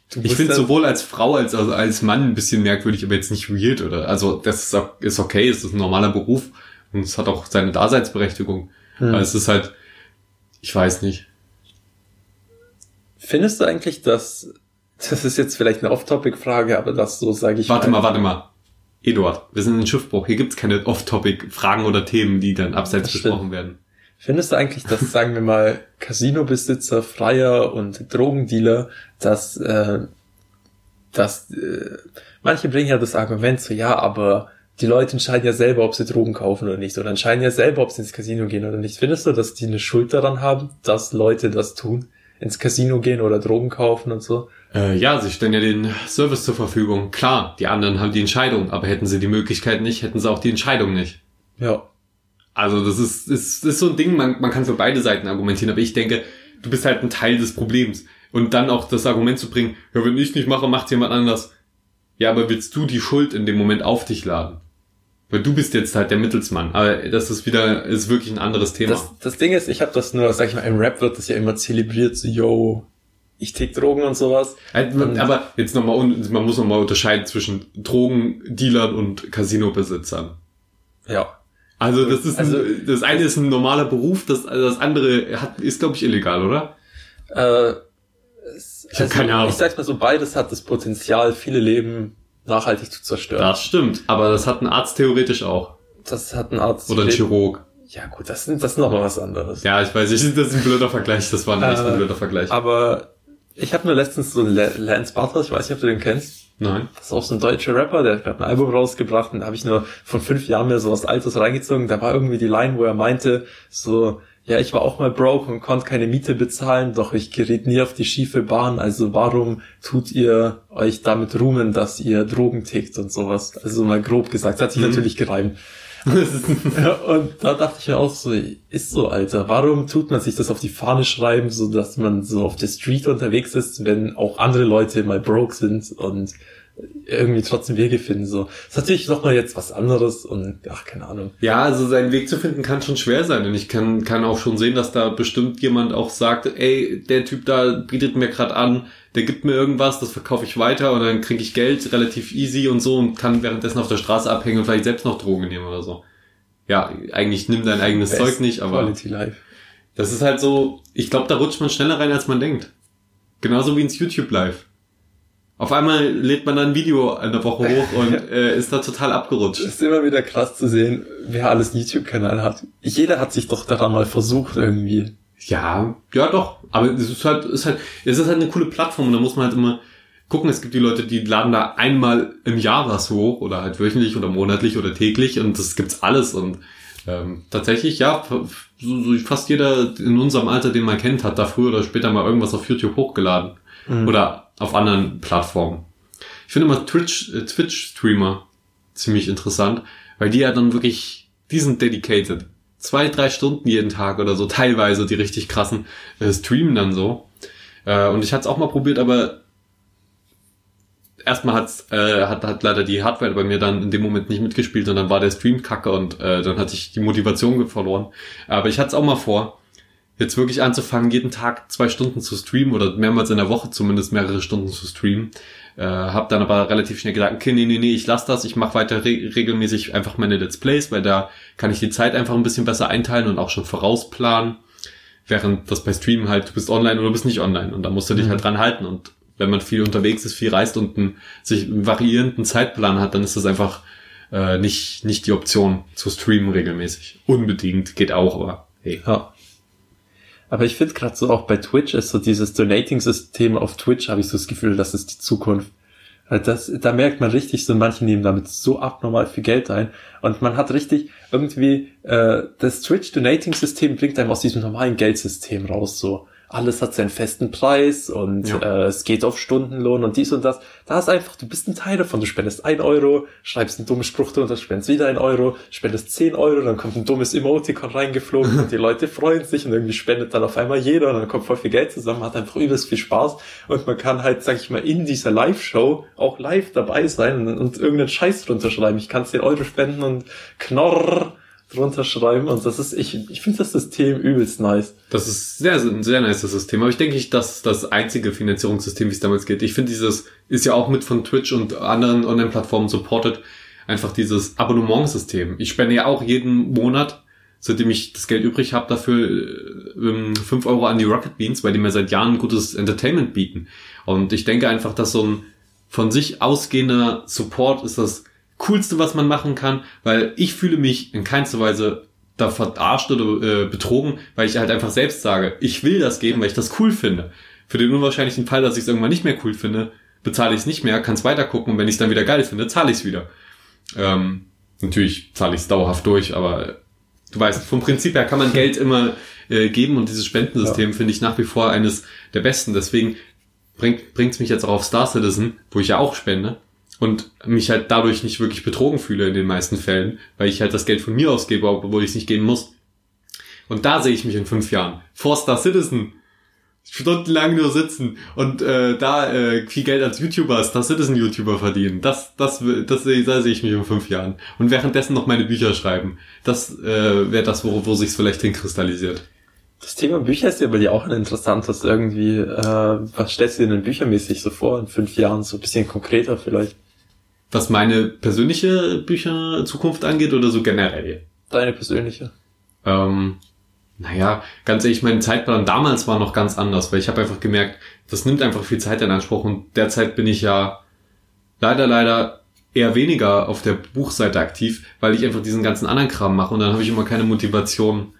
Speaker 3: so.
Speaker 2: Ich finde
Speaker 3: dann-
Speaker 2: sowohl als Frau als also als Mann ein bisschen merkwürdig, aber jetzt nicht weird oder. Also das ist, ist okay, es ist ein normaler Beruf und es hat auch seine Daseinsberechtigung.
Speaker 3: Hm.
Speaker 2: Aber es ist halt, ich weiß nicht.
Speaker 3: Findest du eigentlich, dass, das ist jetzt vielleicht eine Off-Topic-Frage, aber das so sage ich
Speaker 2: Warte mal, warte mal. Eduard, wir sind in Schiffbruch. Hier gibt's keine Off-Topic-Fragen oder Themen, die dann abseits besprochen werden.
Speaker 3: Findest du eigentlich, dass, sagen wir mal, Casino-Besitzer, Freier und Drogendealer, dass, äh, dass äh, manche bringen ja das Argument so, ja, aber die Leute entscheiden ja selber, ob sie Drogen kaufen oder nicht, oder entscheiden ja selber, ob sie ins Casino gehen oder nicht. Findest du, dass die eine Schuld daran haben, dass Leute das tun, ins Casino gehen oder Drogen kaufen und so?
Speaker 2: Äh, ja, sie stellen ja den Service zur Verfügung. Klar, die anderen haben die Entscheidung, aber hätten sie die Möglichkeit nicht, hätten sie auch die Entscheidung nicht.
Speaker 3: Ja.
Speaker 2: Also das ist, ist, ist so ein Ding, man, man kann für beide Seiten argumentieren, aber ich denke, du bist halt ein Teil des Problems. Und dann auch das Argument zu bringen, ja, wenn ich nicht mache, macht jemand anders. Ja, aber willst du die Schuld in dem Moment auf dich laden? Weil du bist jetzt halt der Mittelsmann. Aber das ist wieder, ist wirklich ein anderes Thema.
Speaker 3: Das, das Ding ist, ich habe das nur, sag ich mal, im Rap wird das ja immer zelebriert, so, yo, ich tick Drogen und sowas.
Speaker 2: Halt, aber jetzt nochmal, man muss nochmal unterscheiden zwischen Drogendealern und Casino-Besitzern.
Speaker 3: Ja.
Speaker 2: Also das ist,
Speaker 3: Also-
Speaker 2: ein, das eine ist ein normaler Beruf, das, das andere hat, ist glaube ich illegal, oder?
Speaker 3: Äh, es-
Speaker 2: Ich hab keine Ahnung.
Speaker 3: Ich sag's mal so, beides hat das Potenzial, viele Leben nachhaltig zu zerstören.
Speaker 2: Das stimmt, aber das hat ein Arzt theoretisch auch.
Speaker 3: Das hat ein Arzt.
Speaker 2: Oder ein Chirurg.
Speaker 3: Ja gut, das, sind, das ist noch mal was anderes.
Speaker 2: Ja, ich weiß nicht, das ist ein blöder Vergleich, das war ein echt ein
Speaker 3: Äh,
Speaker 2: blöder Vergleich.
Speaker 3: Aber ich habe mir letztens so La- Lance Butters, ich weiß nicht, ob du den kennst.
Speaker 2: Nein.
Speaker 3: Das ist auch so ein deutscher Rapper, der hat ein Album rausgebracht und da habe ich nur von fünf Jahren mir so was Altes reingezogen. Da war irgendwie die Line, wo er meinte, so, ja, ich war auch mal broke und konnte keine Miete bezahlen, doch ich geriet nie auf die schiefe Bahn. Also warum tut ihr euch damit ruhmen, dass ihr Drogen tickt und sowas? Also mal grob gesagt, das hat sich
Speaker 2: Mhm.
Speaker 3: natürlich gereimt. Und da dachte ich mir auch so, ist so, Alter, warum tut man sich das auf die Fahne schreiben, so dass man so auf der Street unterwegs ist, wenn auch andere Leute mal broke sind? Und irgendwie trotzdem Wege finden, so. Das ist natürlich noch mal jetzt was anderes und, ach, keine Ahnung.
Speaker 2: Ja, also seinen Weg zu finden kann schon schwer sein. Und ich kann, kann auch schon sehen, dass da bestimmt jemand auch sagt, ey, der Typ da bietet mir gerade an, der gibt mir irgendwas, das verkaufe ich weiter und dann kriege ich Geld relativ easy und so und kann währenddessen auf der Straße abhängen und vielleicht selbst noch Drogen nehmen oder so. Ja, eigentlich nimm dein eigenes
Speaker 3: Best
Speaker 2: Zeug nicht, aber
Speaker 3: Quality Life.
Speaker 2: das ist halt so, ich glaube, da rutscht man schneller rein, als man denkt. Genauso wie ins YouTube Live. Auf einmal lädt man dann ein Video eine Woche hoch und äh, ist da total abgerutscht.
Speaker 3: Es ist immer wieder krass zu sehen, wer alles einen YouTube-Kanal hat. Jeder hat sich doch daran mal versucht, irgendwie.
Speaker 2: Ja, ja doch. Aber es ist halt, ist halt, es ist halt eine coole Plattform und da muss man halt immer gucken. Es gibt die Leute, die laden da einmal im Jahr was hoch oder halt wöchentlich oder monatlich oder täglich und das gibt's alles und ähm, tatsächlich, ja, so, so fast jeder in unserem Alter, den man kennt, hat da früher oder später mal irgendwas auf YouTube hochgeladen oder auf anderen Plattformen. Ich finde immer Twitch, äh, Twitch-Streamer ziemlich interessant, weil die ja dann wirklich, die sind dedicated. Zwei, drei Stunden jeden Tag oder so, teilweise die richtig krassen, äh, streamen dann so. Äh, und ich hatte es auch mal probiert, aber erstmal hat's, äh, hat, hat leider die Hardware bei mir dann in dem Moment nicht mitgespielt und dann war der Stream kacke und äh, dann hatte ich die Motivation verloren. Aber ich hatte es auch mal vor, jetzt wirklich anzufangen, jeden Tag zwei Stunden zu streamen oder mehrmals in der Woche zumindest mehrere Stunden zu streamen. Äh, hab dann aber relativ schnell gesagt, okay, nee, nee, nee, ich lass das, ich mache weiter re regelmäßig einfach meine Let's Plays, weil da kann ich die Zeit einfach ein bisschen besser einteilen und auch schon vorausplanen. Während das bei Streamen halt, du bist online oder du bist nicht online und da musst du dich
Speaker 3: Mhm.
Speaker 2: halt dran halten und wenn man viel unterwegs ist, viel reist und einen, sich einen variierenden Zeitplan hat, dann ist das einfach äh, nicht, nicht die Option zu streamen regelmäßig. Unbedingt, geht auch, aber hey.
Speaker 3: Ja. Aber ich finde gerade so auch bei Twitch ist so dieses Donating-System auf Twitch, habe ich so das Gefühl, das ist die Zukunft. Das, da merkt man richtig, so manche nehmen damit so abnormal viel Geld ein. Und man hat richtig irgendwie, äh, das Twitch-Donating-System bringt einem aus diesem normalen Geldsystem raus, so. Alles hat seinen festen Preis und
Speaker 2: Ja.
Speaker 3: äh, es geht auf Stundenlohn und dies und das. Da ist einfach, du bist ein Teil davon. Du spendest ein Euro, schreibst einen dummen Spruch drunter, spendest wieder ein Euro, spendest 10 Euro, dann kommt ein dummes Emoticon reingeflogen und die Leute freuen sich und irgendwie spendet dann auf einmal jeder und dann kommt voll viel Geld zusammen, hat einfach übelst viel Spaß und man kann halt, sag ich mal, in dieser Live-Show auch live dabei sein und, und irgendeinen Scheiß drunter schreiben. Ich kann 10 Euro spenden und knorr drunter schreiben und das ist, ich, ich finde das System übelst nice.
Speaker 2: Das ist sehr, ein sehr nice System. Aber ich denke nicht, dass das einzige Finanzierungssystem, wie es damals geht. Ich finde, dieses ist ja auch mit von Twitch und anderen Online-Plattformen supported. Einfach dieses Abonnementsystem. Ich spende ja auch jeden Monat, seitdem ich das Geld übrig habe, dafür äh, 5 Euro an die Rocket Beans, weil die mir seit Jahren gutes Entertainment bieten. Und ich denke einfach, dass so ein von sich ausgehender Support ist das Coolste, was man machen kann, weil ich fühle mich in keinster Weise da verarscht oder äh, betrogen, weil ich halt einfach selbst sage, ich will das geben, weil ich das cool finde. Für den unwahrscheinlichen Fall, dass ich es irgendwann nicht mehr cool finde, bezahle ich es nicht mehr, kann es weiter gucken und wenn ich es dann wieder geil finde, zahle ich es wieder. Ähm, natürlich zahle ich es dauerhaft durch, aber du weißt, vom Prinzip her kann man Geld immer äh, geben und dieses Spendensystem finde ich nach wie vor eines der besten. Deswegen bringt bringt's mich jetzt auch auf Star Citizen, wo ich ja auch spende und mich halt dadurch nicht wirklich betrogen fühle in den meisten Fällen, weil ich halt das Geld von mir ausgebe, obwohl ich es nicht geben muss. Und da sehe ich mich in fünf Jahren. Vor Star Citizen. Stundenlang nur sitzen und äh, da äh, viel Geld als YouTuber, Star Citizen YouTuber verdienen. Das, das, das, das da sehe ich mich in fünf Jahren. Und währenddessen noch meine Bücher schreiben. Das äh, wäre das, wo, wo sich's vielleicht hinkristallisiert.
Speaker 3: Das Thema Bücher ist ja bei dir auch ein interessantes irgendwie. Äh, was stellst du dir denn büchermäßig so vor in fünf Jahren? So ein bisschen konkreter vielleicht.
Speaker 2: Was meine persönliche Bücherzukunft angeht oder so generell?
Speaker 3: Deine persönliche.
Speaker 2: Ähm, naja, ganz ehrlich, mein Zeitplan damals war noch ganz anders, weil ich habe einfach gemerkt, das nimmt einfach viel Zeit in Anspruch und derzeit bin ich ja leider, leider eher weniger auf der Buchseite aktiv, weil ich einfach diesen ganzen anderen Kram mache und dann habe ich immer keine Motivation,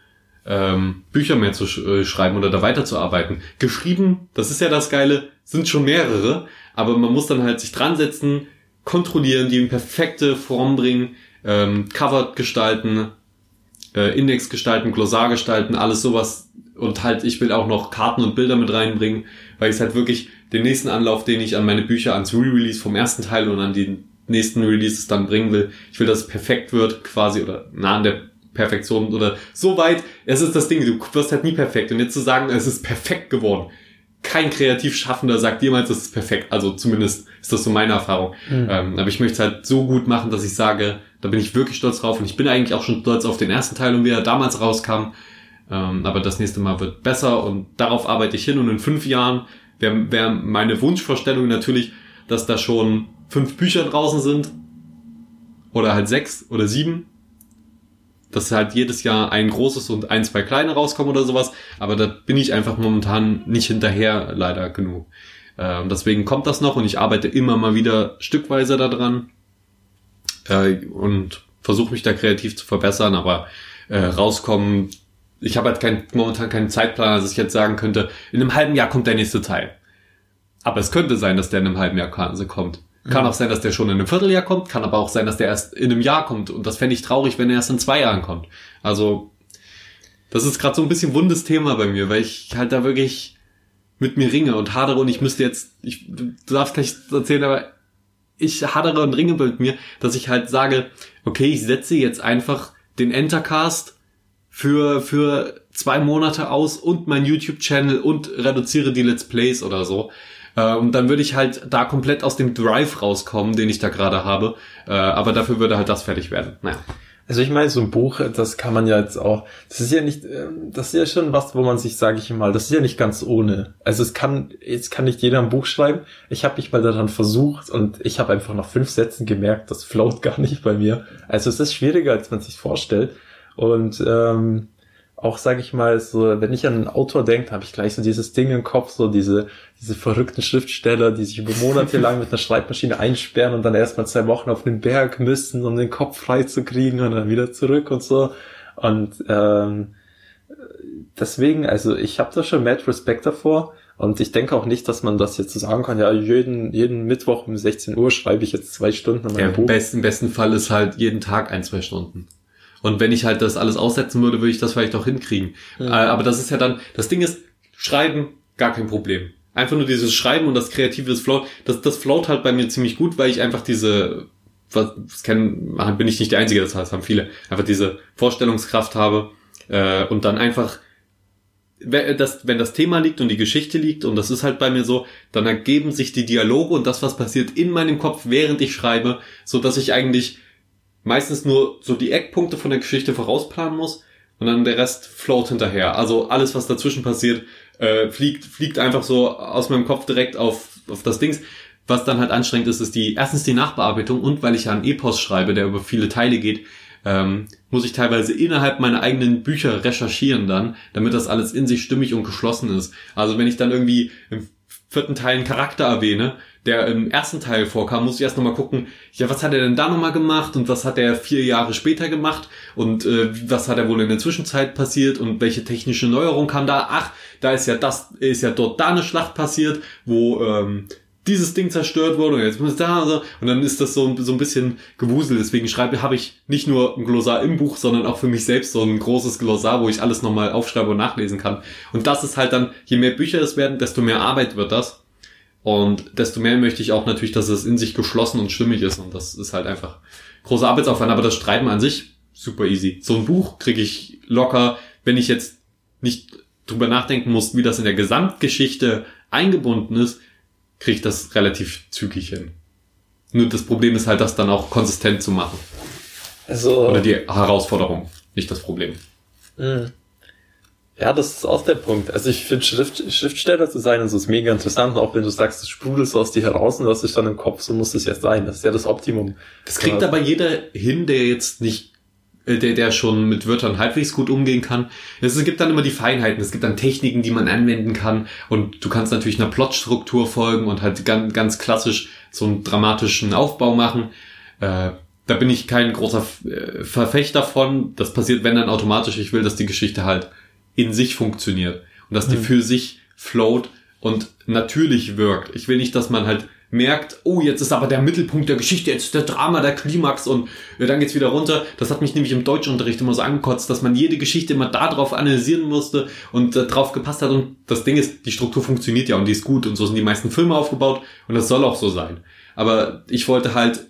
Speaker 2: ähm, Bücher mehr zu sch äh, schreiben oder da weiterzuarbeiten. Geschrieben, das ist ja das Geile, sind schon mehrere, aber man muss dann halt sich dran setzen, kontrollieren, die in perfekte Form bringen, ähm, Cover gestalten, äh, Index gestalten, Glossar gestalten, alles sowas. Und halt, ich will auch noch Karten und Bilder mit reinbringen, weil ich halt wirklich den nächsten Anlauf, den ich an meine Bücher, ans Re-Release vom ersten Teil und an die nächsten Releases dann bringen will, ich will, dass es perfekt wird, quasi, oder nah an der Perfektion oder so weit. Es ist das Ding, du wirst halt nie perfekt. Und jetzt zu sagen, es ist perfekt geworden. Kein Kreativschaffender sagt jemals, es ist perfekt. Also zumindest ist das so meine Erfahrung. Ähm, aber ich möchte es halt so gut machen, dass ich sage, da bin ich wirklich stolz drauf. Und ich bin eigentlich auch schon stolz auf den ersten Teil und wie er damals rauskam. Ähm, aber das nächste Mal wird besser und darauf arbeite ich hin. Und in fünf Jahren wäre wär meine Wunschvorstellung natürlich, dass da schon fünf Bücher draußen sind. Oder halt sechs oder sieben dass halt jedes Jahr ein großes und ein, zwei kleine rauskommen oder sowas. Aber da bin ich einfach momentan nicht hinterher leider genug. Ähm, deswegen kommt das noch und ich arbeite immer mal wieder stückweise daran äh, und versuche mich da kreativ zu verbessern, aber äh, rauskommen, ich habe halt kein, momentan keinen Zeitplan, dass ich jetzt sagen könnte, in einem halben Jahr kommt der nächste Teil. Aber es könnte sein, dass der in einem halben Jahr also kommt. Kann auch sein, dass der schon in einem Vierteljahr kommt, kann aber auch sein, dass der erst in einem Jahr kommt. Und das fände ich traurig, wenn er erst in zwei Jahren kommt. Also, das ist gerade so ein bisschen wundes Thema bei mir, weil ich halt da wirklich mit mir ringe und hadere und ich müsste jetzt, ich, du darfst gleich erzählen, aber ich hadere und ringe mit mir, dass ich halt sage, okay, ich setze jetzt einfach den Entercast für, für zwei Monate aus und mein YouTube-Channel und reduziere die Let's Plays oder so. Äh, Und dann würde ich halt da komplett aus dem Drive rauskommen, den ich da gerade habe. Äh, Aber dafür würde halt das fertig werden. Naja.
Speaker 3: Also ich meine, so ein Buch, das kann man ja jetzt auch, das ist ja nicht, ähm, das ist ja schon was, wo man sich, sage ich mal, das ist ja nicht ganz ohne. Also es kann, jetzt kann nicht jeder ein Buch schreiben. Ich habe mich mal daran versucht und ich habe einfach nach fünf Sätzen gemerkt, das float gar nicht bei mir. Also es ist schwieriger, als man sich vorstellt. Und ähm, auch, sage ich mal, so, wenn ich an einen Autor denke, habe ich gleich so dieses Ding im Kopf, so diese, diese verrückten Schriftsteller, die sich über Monate lang mit einer Schreibmaschine einsperren und dann erstmal zwei Wochen auf den Berg müssen, um den Kopf frei zu kriegen und dann wieder zurück und so. Und ähm, deswegen, also ich habe da schon mad Respekt davor. Und ich denke auch nicht, dass man das jetzt so sagen kann, ja, jeden, jeden Mittwoch um 16 Uhr schreibe ich jetzt zwei Stunden an
Speaker 2: Ja,
Speaker 3: meinem
Speaker 2: im,
Speaker 3: Buch.
Speaker 2: besten, im besten Fall ist halt jeden Tag ein, zwei Stunden. Und wenn ich halt das alles aussetzen würde, würde ich das vielleicht auch hinkriegen. Äh, aber das ist ja dann, das Ding ist, schreiben, gar kein Problem. Einfach nur dieses Schreiben und das Kreative, das float, das, das float halt bei mir ziemlich gut, weil ich einfach diese, was, das kennen, bin ich nicht der Einzige, das heißt, haben viele, einfach diese Vorstellungskraft habe, äh, und dann einfach, wenn das, wenn das Thema liegt und die Geschichte liegt, und das ist halt bei mir so, dann ergeben sich die Dialoge und das, was passiert in meinem Kopf, während ich schreibe, so dass ich eigentlich meistens nur so die Eckpunkte von der Geschichte vorausplanen muss und dann der Rest float hinterher. Also alles, was dazwischen passiert, äh, fliegt, fliegt einfach so aus meinem Kopf direkt auf, auf das Dings. Was dann halt anstrengend ist, ist die, erstens die Nachbearbeitung und weil ich ja einen Epos schreibe, der über viele Teile geht, ähm, muss ich teilweise innerhalb meiner eigenen Bücher recherchieren dann, damit das alles in sich stimmig und geschlossen ist. Also wenn ich dann irgendwie im vierten Teil einen Charakter erwähne, der im ersten Teil vorkam, muss ich erst nochmal gucken, ja, was hat er denn da nochmal gemacht und was hat er vier Jahre später gemacht und äh, was hat er wohl in der Zwischenzeit passiert und welche technische Neuerung kam da? Ach, da ist ja das, ist ja dort da eine Schlacht passiert, wo ähm, dieses Ding zerstört wurde und jetzt muss da so und dann ist das so, ein- so ein bisschen gewusel. Deswegen schreibe, habe ich nicht nur ein Glossar im Buch, sondern auch für mich selbst so ein großes Glossar, wo ich alles nochmal aufschreibe und nachlesen kann. Und das ist halt dann, je mehr Bücher es werden, desto mehr Arbeit wird das. Und desto mehr möchte ich auch natürlich, dass es in sich geschlossen und stimmig ist. Und das ist halt einfach großer Arbeitsaufwand. Aber das Schreiben an sich, super easy. So ein Buch kriege ich locker, wenn ich jetzt nicht drüber nachdenken muss, wie das in der Gesamtgeschichte eingebunden ist, kriege ich das relativ zügig hin. Nur das Problem ist halt, das dann auch konsistent zu machen.
Speaker 3: Also,
Speaker 2: Oder die Herausforderung, nicht das Problem.
Speaker 3: mh. Ja, das ist auch der Punkt. Also ich finde Schrift, Schriftsteller zu sein, das ist mega interessant. Auch wenn du sagst, es sprudelt so aus dir heraus und das ist dann im Kopf, so muss es ja sein. Das ist ja das Optimum.
Speaker 2: Das kriegt aber jeder hin, der jetzt nicht, äh, der, der schon mit Wörtern halbwegs gut umgehen kann. Es gibt dann immer die Feinheiten, es gibt dann Techniken, die man anwenden kann und du kannst natürlich einer Plotstruktur folgen und halt ganz, ganz klassisch so einen dramatischen Aufbau machen. Äh, da bin ich kein großer äh, Verfechter von. Das passiert, wenn dann automatisch. Ich will, dass die Geschichte halt in sich funktioniert und dass die für sich float und natürlich wirkt. Ich will nicht, dass man halt merkt, oh, jetzt ist aber der Mittelpunkt der Geschichte, jetzt ist der Drama, der Klimax und äh, dann geht's wieder runter. Das hat mich nämlich im Deutschunterricht immer so angekotzt, dass man jede Geschichte immer darauf analysieren musste und äh, drauf gepasst hat. Und das Ding ist, die Struktur funktioniert ja und die ist gut und so sind die meisten Filme aufgebaut und das soll auch so sein. Aber ich wollte halt,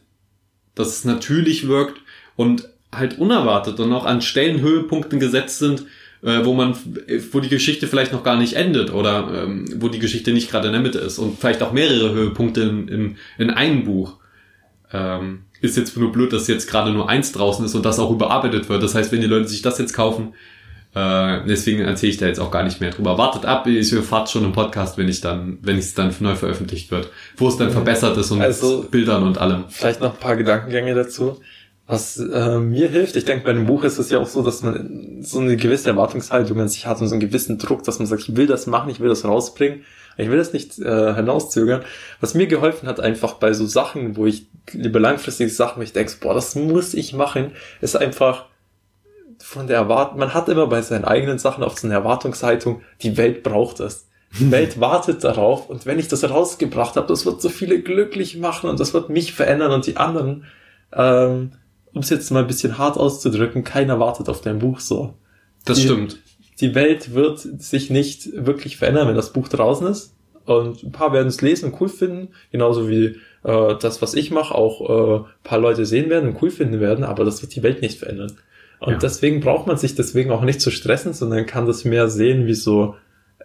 Speaker 2: dass es natürlich wirkt und halt unerwartet und auch an Stellen Höhepunkten gesetzt sind, äh, wo man, wo die Geschichte vielleicht noch gar nicht endet oder ähm, wo die Geschichte nicht gerade in der Mitte ist und vielleicht auch mehrere Höhepunkte in, in, in einem Buch. Ähm, ist jetzt nur blöd, dass jetzt gerade nur eins draußen ist und das auch überarbeitet wird. Das heißt, wenn die Leute sich das jetzt kaufen, äh, deswegen erzähle ich da jetzt auch gar nicht mehr drüber. Wartet ab, ich erfahrt schon im Podcast, wenn ich dann, wenn es dann neu veröffentlicht wird, wo es dann verbessert ist und
Speaker 3: Also-
Speaker 2: mit Bildern und allem.
Speaker 3: Vielleicht noch ein paar Gedankengänge dazu. Was äh, mir hilft, ich denke, bei einem Buch ist es ja auch so, dass man so eine gewisse Erwartungshaltung an sich hat und so einen gewissen Druck, dass man sagt, ich will das machen, ich will das rausbringen, ich will das nicht äh, hinauszögern. Was mir geholfen hat, einfach bei so Sachen, wo ich lieber langfristige Sachen, wo ich denke, boah, das muss ich machen, ist einfach von der Erwartung, man hat immer bei seinen eigenen Sachen auf so eine Erwartungshaltung, die Welt braucht es. Die Welt wartet darauf und wenn ich das rausgebracht habe, das wird so viele glücklich machen und das wird mich verändern und die anderen, ähm, um es jetzt mal ein bisschen hart auszudrücken, keiner wartet auf dein Buch so.
Speaker 2: Das
Speaker 3: Die-
Speaker 2: stimmt.
Speaker 3: Die Welt wird sich nicht wirklich verändern, wenn das Buch draußen ist. Und ein paar werden es lesen und cool finden, genauso wie äh, das, was ich mache, auch äh, ein paar Leute sehen werden und cool finden werden, aber das wird die Welt nicht verändern. Und
Speaker 2: Ja.
Speaker 3: deswegen braucht man sich deswegen auch nicht zu stressen, sondern kann das mehr sehen wie so,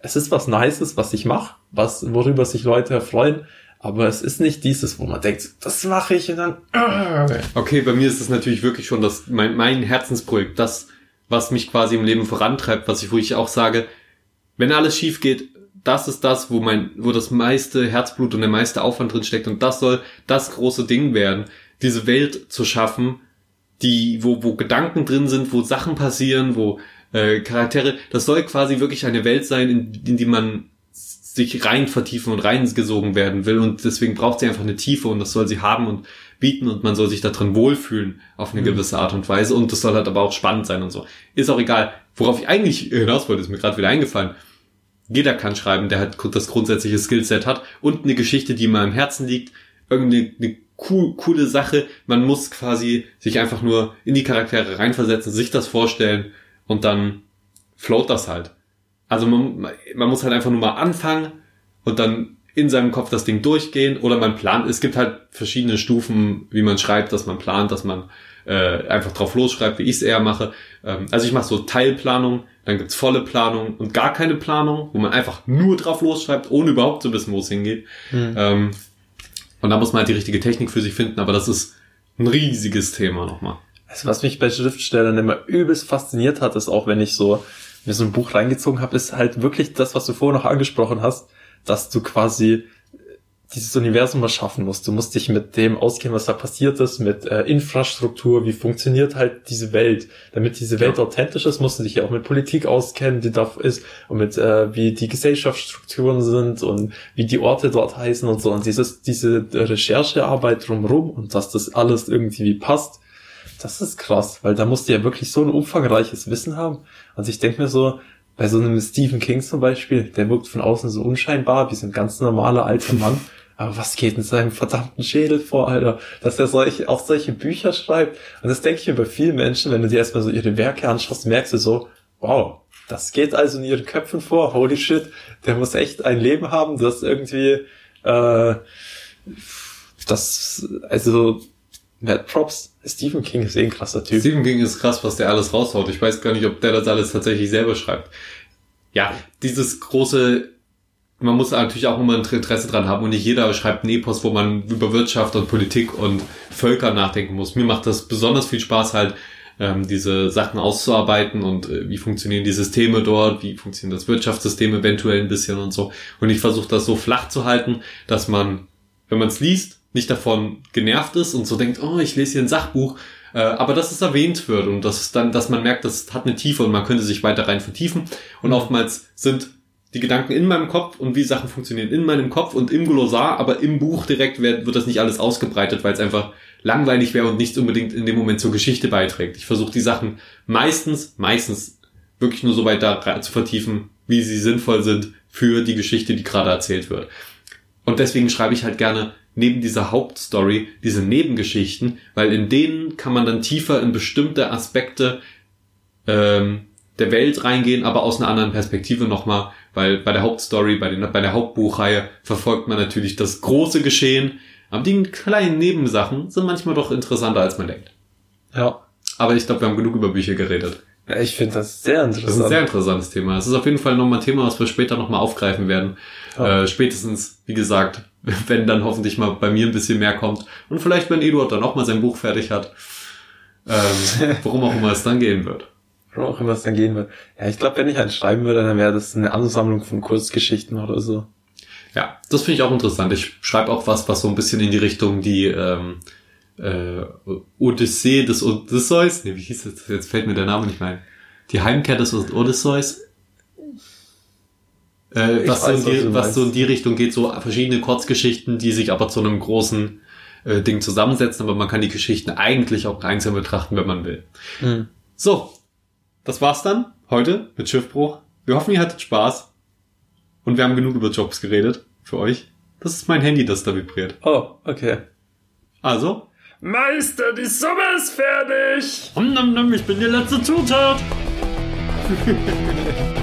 Speaker 3: es ist was Nices, was ich mache, was, worüber sich Leute erfreuen, aber es ist nicht dieses, wo man denkt, das mache ich und dann,
Speaker 2: Okay, bei mir ist es natürlich wirklich schon das, mein, mein Herzensprojekt, das, was mich quasi im Leben vorantreibt, was ich, wo ich auch sage, wenn alles schief geht, das ist das, wo mein, wo das meiste Herzblut und der meiste Aufwand drin steckt und das soll das große Ding werden, diese Welt zu schaffen, die, wo, wo Gedanken drin sind, wo Sachen passieren, wo äh, Charaktere. Das soll quasi wirklich eine Welt sein, in, in die man sich rein vertiefen und reingesogen werden will und deswegen braucht sie einfach eine Tiefe und das soll sie haben und bieten und man soll sich da drin wohlfühlen auf eine
Speaker 3: Mhm.
Speaker 2: gewisse Art und Weise und das soll halt aber auch spannend sein und so. Ist auch egal. Worauf ich eigentlich hinaus wollte, ist mir gerade wieder eingefallen. Jeder kann schreiben, der halt das grundsätzliche Skillset hat und eine Geschichte, die ihm am Herzen liegt, irgendeine eine cool, coole Sache. Man muss quasi sich einfach nur in die Charaktere reinversetzen, sich das vorstellen und dann float das halt. Also man, man muss halt einfach nur mal anfangen und dann in seinem Kopf das Ding durchgehen oder man plant. Es gibt halt verschiedene Stufen, wie man schreibt, dass man plant, dass man äh, einfach drauf losschreibt, wie ich es eher mache. Ähm, also ich mache so Teilplanung, dann gibt's volle Planung und gar keine Planung, wo man einfach nur drauf losschreibt, ohne überhaupt zu wissen, wo es hingeht. Ähm, und da muss man halt die richtige Technik für sich finden, aber das ist ein riesiges Thema nochmal.
Speaker 3: Also was mich bei Schriftstellern immer übelst fasziniert hat, ist auch, wenn ich so mir so ein Buch reingezogen habe, ist halt wirklich das, was du vorher noch angesprochen hast, dass du quasi dieses Universum erschaffen musst. Du musst dich mit dem auskennen, was da passiert ist, mit äh, Infrastruktur, wie funktioniert halt diese Welt. Damit diese Welt
Speaker 2: Ja.
Speaker 3: authentisch ist, musst du dich ja auch mit Politik auskennen, die da ist, und mit äh, wie die Gesellschaftsstrukturen sind und wie die Orte dort heißen und so. Und dieses, diese Recherchearbeit drumherum und dass das alles irgendwie passt, das ist krass, weil da musst du ja wirklich so ein umfangreiches Wissen haben. Also ich denke mir so, bei so einem Stephen King zum Beispiel, der wirkt von außen so unscheinbar, wie so ein ganz normaler alter Mann. Aber was geht in seinem verdammten Schädel vor, Alter? Dass er solche, auch solche Bücher schreibt. Und das denke ich mir bei vielen Menschen, wenn du dir erstmal so ihre Werke anschaust, merkst du so, wow, das geht also in ihren Köpfen vor, holy shit, der muss echt ein Leben haben, das irgendwie, äh, das, also, Mad Props, Stephen King ist eh ein krasser Typ.
Speaker 2: Stephen King ist krass, was der alles raushaut. Ich weiß gar nicht, ob der das alles tatsächlich selber schreibt. Ja, dieses große, man muss natürlich auch immer ein Interesse dran haben und nicht jeder schreibt einen Epos, wo man über Wirtschaft und Politik und Völker nachdenken muss. Mir macht das besonders viel Spaß halt, ähm, diese Sachen auszuarbeiten und äh, wie funktionieren die Systeme dort, wie funktioniert das Wirtschaftssystem eventuell ein bisschen und so. Und ich versuche das so flach zu halten, dass man, wenn man es liest, nicht davon genervt ist und so denkt, oh, ich lese hier ein Sachbuch, äh, aber dass es erwähnt wird und dass dann, dass man merkt, das hat eine Tiefe und man könnte sich weiter rein vertiefen. Und oftmals sind die Gedanken in meinem Kopf und wie Sachen funktionieren in meinem Kopf und im Glossar, aber im Buch direkt wird, wird das nicht alles ausgebreitet, weil es einfach langweilig wäre und nicht unbedingt in dem Moment zur Geschichte beiträgt. Ich versuche die Sachen meistens, meistens wirklich nur so weit da zu vertiefen, wie sie sinnvoll sind für die Geschichte, die gerade erzählt wird. Und deswegen schreibe ich halt gerne neben dieser Hauptstory diese Nebengeschichten, weil in denen kann man dann tiefer in bestimmte Aspekte ähm, der Welt reingehen, aber aus einer anderen Perspektive nochmal, weil bei der Hauptstory, bei, den, bei der Hauptbuchreihe verfolgt man natürlich das große Geschehen, aber die kleinen Nebensachen sind manchmal doch interessanter, als man denkt.
Speaker 3: Ja.
Speaker 2: Aber ich glaube, wir haben genug über Bücher geredet.
Speaker 3: Ja, Ich finde das sehr
Speaker 2: Das ist
Speaker 3: interessant.
Speaker 2: ein sehr interessantes Thema. Es ist auf jeden Fall nochmal ein Thema, was wir später nochmal aufgreifen werden.
Speaker 3: Ja.
Speaker 2: Äh, spätestens, wie gesagt, wenn dann hoffentlich mal bei mir ein bisschen mehr kommt. Und vielleicht, wenn Eduard dann auch mal sein Buch fertig hat. Ähm, worum auch immer es dann gehen wird.
Speaker 3: Warum auch immer es dann gehen wird. Ja, ich glaube, wenn ich einen schreiben würde, dann wäre das eine Ansammlung von Kurzgeschichten oder so.
Speaker 2: Ja, das finde ich auch interessant. Ich schreibe auch was, was so ein bisschen in die Richtung die ähm, äh, Odyssee des Odysseus. Nee, wie hieß das? Jetzt fällt mir der Name nicht mehr ein. Die Heimkehr des Odysseus. Äh, was, so in
Speaker 3: weiß, was
Speaker 2: die,
Speaker 3: du
Speaker 2: was so in die Richtung geht, so verschiedene Kurzgeschichten, die sich aber zu einem großen äh, Ding zusammensetzen, aber man kann die Geschichten eigentlich auch einzeln betrachten, wenn man will. So, das war's dann heute mit Schiffbruch. Wir hoffen, ihr hattet Spaß. Und wir haben genug über Jobs geredet für euch. Das ist mein Handy, das da vibriert.
Speaker 3: Oh, okay.
Speaker 2: Also,
Speaker 1: Meister, die Suppe ist fertig.
Speaker 2: om nom nom, ich bin die letzte Zutat.